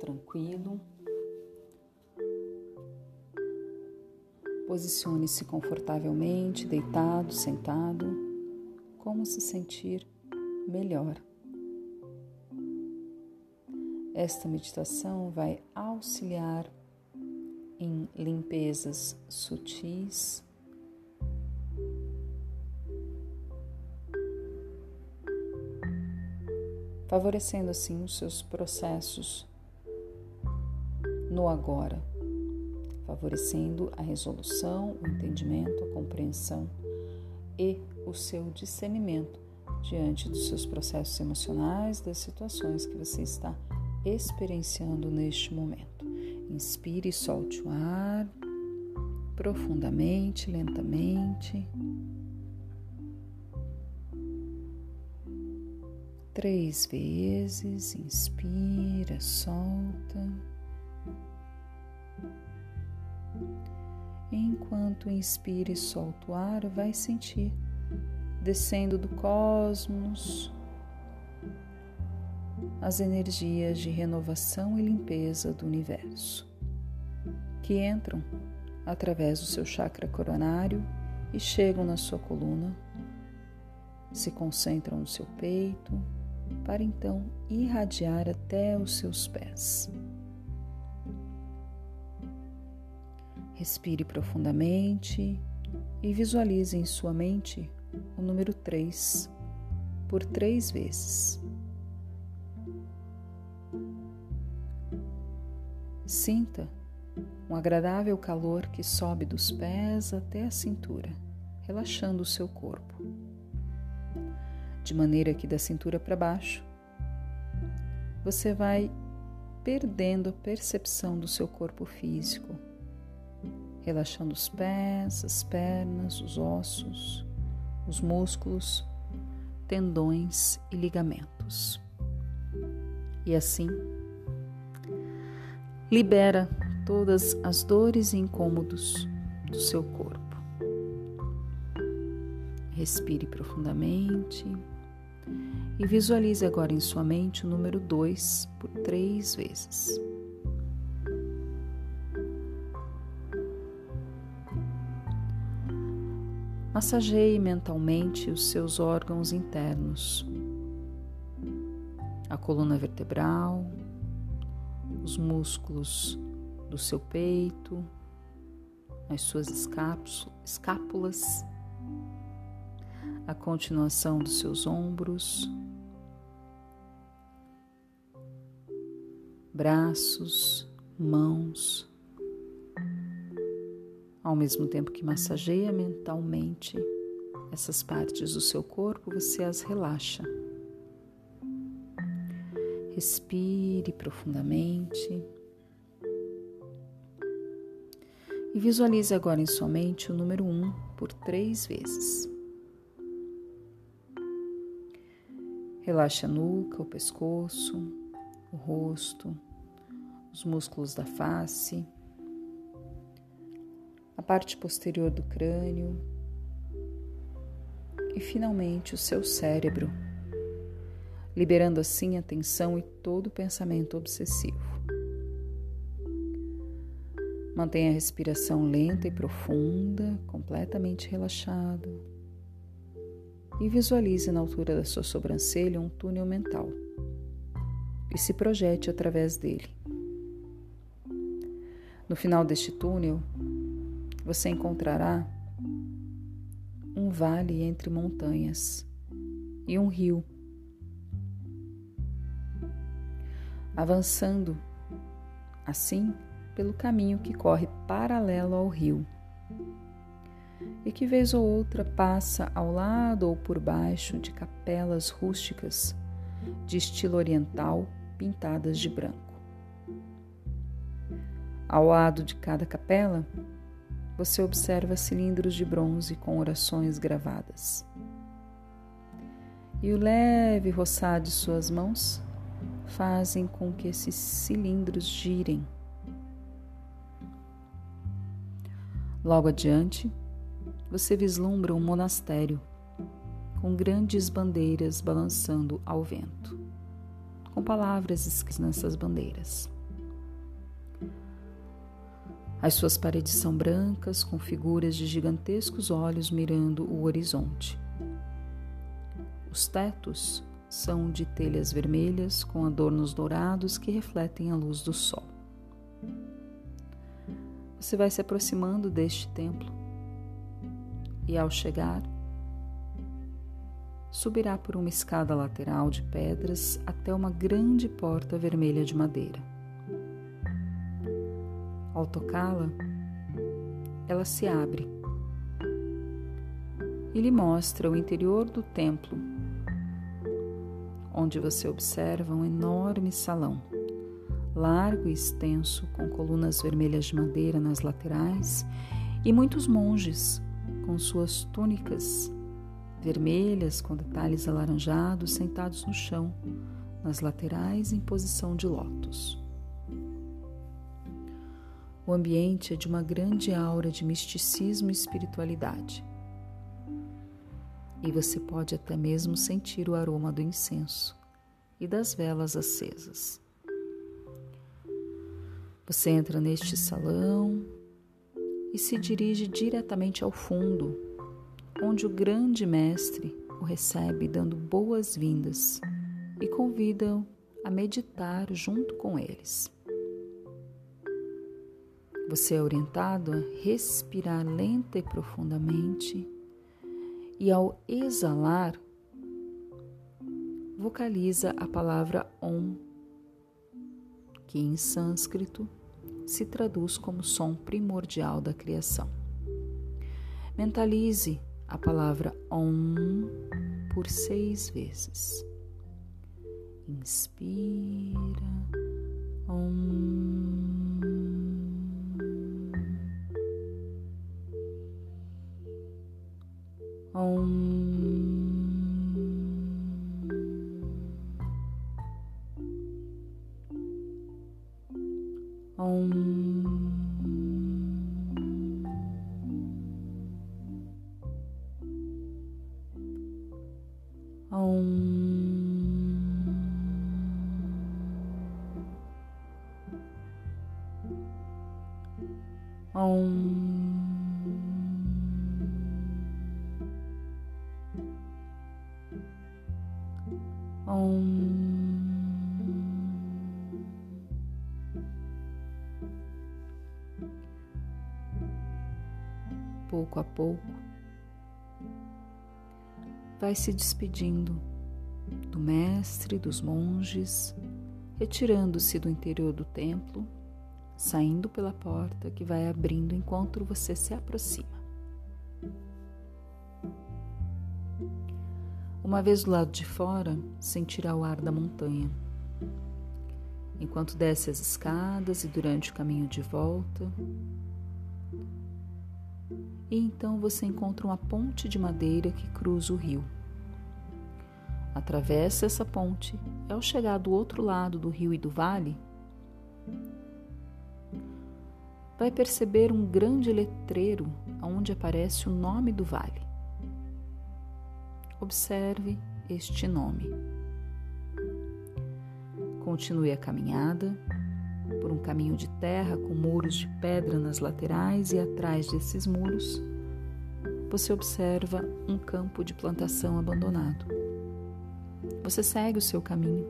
tranquilo. Posicione-se confortavelmente, deitado, sentado, como se sentir melhor. Esta meditação vai auxiliar em limpezas sutis favorecendo assim os seus processos no agora, favorecendo a resolução, o entendimento, a compreensão e o seu discernimento diante dos seus processos emocionais, das situações que você está experienciando neste momento. Inspire e solte o ar profundamente, lentamente. três vezes, inspira, solta. Enquanto inspira e solta o ar, vai sentir descendo do cosmos as energias de renovação e limpeza do universo, que entram através do seu chakra coronário e chegam na sua coluna, se concentram no seu peito, para então irradiar até os seus pés. Respire profundamente e visualize em sua mente o número 3 por três vezes. Sinta um agradável calor que sobe dos pés até a cintura, relaxando o seu corpo de maneira que da cintura para baixo você vai perdendo a percepção do seu corpo físico, relaxando os pés, as pernas, os ossos, os músculos, tendões e ligamentos. E assim, libera todas as dores e incômodos do seu corpo. Respire profundamente e visualize agora em sua mente o número 2 por três vezes. Massageie mentalmente os seus órgãos internos, a coluna vertebral, os músculos do seu peito, as suas escápulas, a continuação dos seus ombros, braços, mãos, ao mesmo tempo que massageia mentalmente essas partes do seu corpo, você as relaxa. Respire profundamente. E visualize agora em sua mente o número 1 um por três vezes. Relaxe a nuca, o pescoço, o rosto, os músculos da face, a parte posterior do crânio e finalmente o seu cérebro, liberando assim a tensão e todo o pensamento obsessivo. Mantenha a respiração lenta e profunda, completamente relaxado. E visualize na altura da sua sobrancelha um túnel mental e se projete através dele. No final deste túnel, você encontrará um vale entre montanhas e um rio. Avançando assim pelo caminho que corre paralelo ao rio e que vez ou outra passa ao lado ou por baixo de capelas rústicas de estilo oriental pintadas de branco. Ao lado de cada capela, você observa cilindros de bronze com orações gravadas. E o leve roçar de suas mãos fazem com que esses cilindros girem. Logo adiante, você vislumbra um monastério com grandes bandeiras balançando ao vento, com palavras escritas nessas bandeiras. As suas paredes são brancas, com figuras de gigantescos olhos mirando o horizonte. Os tetos são de telhas vermelhas com adornos dourados que refletem a luz do sol. Você vai se aproximando deste templo e, ao chegar, subirá por uma escada lateral de pedras até uma grande porta vermelha de madeira. Ao tocá-la, ela se abre e lhe mostra o interior do templo, onde você observa um enorme salão, largo e extenso, com colunas vermelhas de madeira nas laterais e muitos monges com suas túnicas vermelhas com detalhes alaranjados sentados no chão, nas laterais em posição de lótus. O ambiente é de uma grande aura de misticismo e espiritualidade. E você pode até mesmo sentir o aroma do incenso e das velas acesas. Você entra neste salão e se dirige diretamente ao fundo, onde o grande mestre o recebe dando boas-vindas e convida-o a meditar junto com eles. Você é orientado a respirar lenta e profundamente e, ao exalar, vocaliza a palavra Om, que em sânscrito se traduz como som primordial da criação. Mentalize a palavra Om por seis vezes. Inspira, Om. Om Om Om. Om Pouco a pouco, vai se despedindo do mestre, dos monges, retirando-se do interior do templo, saindo pela porta que vai abrindo enquanto você se aproxima. Uma vez do lado de fora, sentirá o ar da montanha. Enquanto desce as escadas e durante o caminho de volta. E então você encontra uma ponte de madeira que cruza o rio. Atravessa essa ponte e, ao chegar do outro lado do rio e do vale, vai perceber um grande letreiro onde aparece o nome do vale. Observe este nome. Continue a caminhada por um caminho de terra com muros de pedra nas laterais e atrás desses muros. Você observa um campo de plantação abandonado. Você segue o seu caminho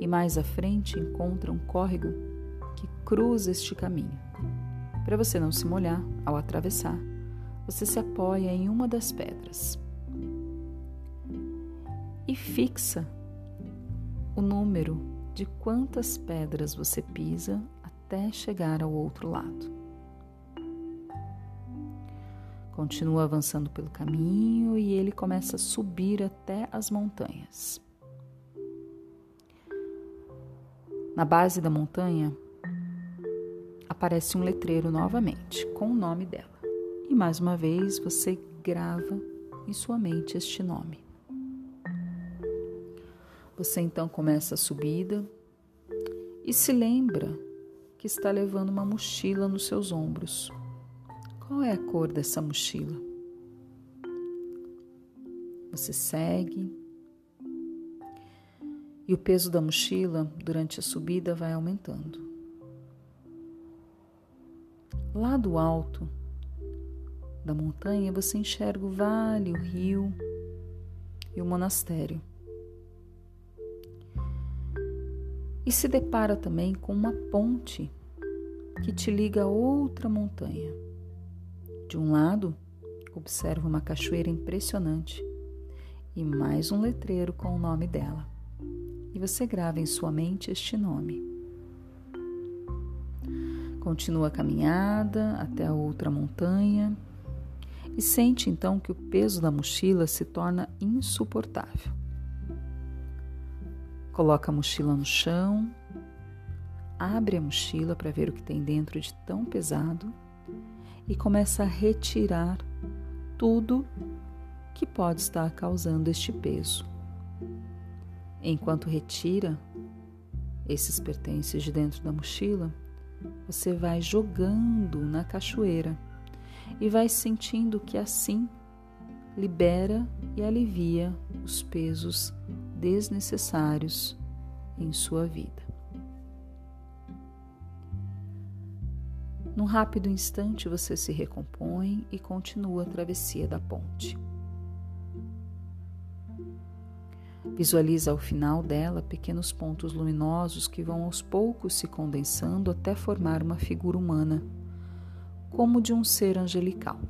e mais à frente encontra um córrego que cruza este caminho. Para você não se molhar ao atravessar, você se apoia em uma das pedras e fixa o número de quantas pedras você pisa até chegar ao outro lado. Continua avançando pelo caminho e ele começa a subir até as montanhas. Na base da montanha aparece um letreiro novamente com o nome dela. E mais uma vez você grava em sua mente este nome. Você então começa a subida e se lembra que está levando uma mochila nos seus ombros. Qual é a cor dessa mochila? Você segue E o peso da mochila durante a subida vai aumentando. Lá do alto da montanha você enxerga o vale, o rio e o monastério. E se depara também com uma ponte que te liga a outra montanha. De um lado, observa uma cachoeira impressionante e mais um letreiro com o nome dela. E você grava em sua mente este nome. Continua a caminhada até a outra montanha e sente então que o peso da mochila se torna insuportável. Coloca a mochila no chão, abre a mochila para ver o que tem dentro de tão pesado e começa a retirar tudo que pode estar causando este peso. Enquanto retira esses pertences de dentro da mochila, você vai jogando na cachoeira e vai sentindo que assim libera e alivia os pesos desnecessários em sua vida. Num rápido instante você se recompõe e continua a travessia da ponte. Visualiza ao final dela pequenos pontos luminosos que vão aos poucos se condensando até formar uma figura humana, como de um ser angelical.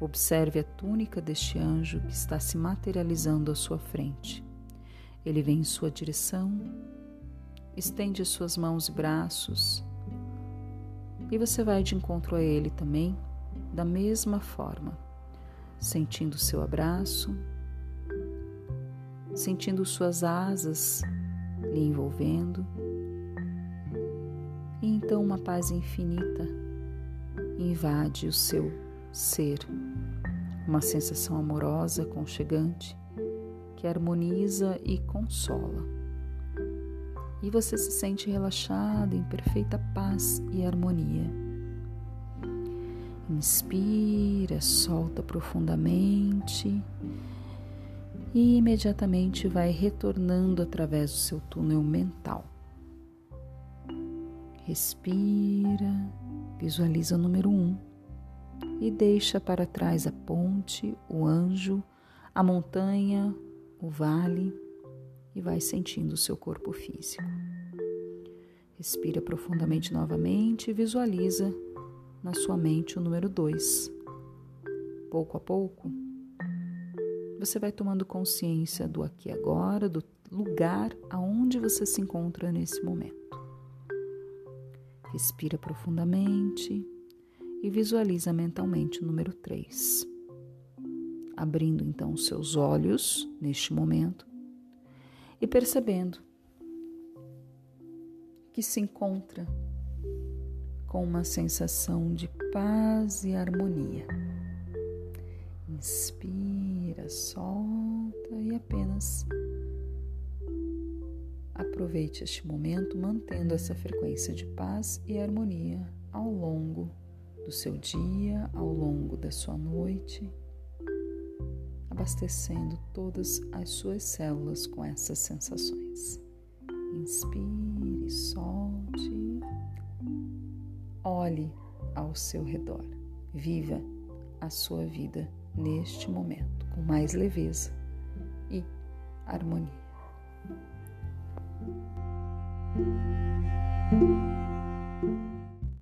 Observe a túnica deste anjo que está se materializando à sua frente. Ele vem em sua direção, estende suas mãos e braços, e você vai de encontro a ele também, da mesma forma, sentindo seu abraço, sentindo suas asas lhe envolvendo, e então uma paz infinita invade o seu ser, uma sensação amorosa, conchegante, que harmoniza e consola e você se sente relaxado em perfeita paz e harmonia. Inspira, solta profundamente e imediatamente vai retornando através do seu túnel mental. Respira, visualiza o número um e deixa para trás a ponte, o anjo, a montanha, o vale e vai sentindo o seu corpo físico. Respira profundamente novamente e visualiza na sua mente o número 2. Pouco a pouco, você vai tomando consciência do aqui e agora, do lugar aonde você se encontra nesse momento. Respira profundamente e visualiza mentalmente o número 3. Abrindo então os seus olhos neste momento e percebendo que se encontra com uma sensação de paz e harmonia. Inspira, solta e apenas aproveite este momento mantendo essa frequência de paz e harmonia ao longo do seu dia, ao longo da sua noite abastecendo todas as suas células com essas sensações. Inspire, solte, olhe ao seu redor, viva a sua vida neste momento com mais leveza e harmonia.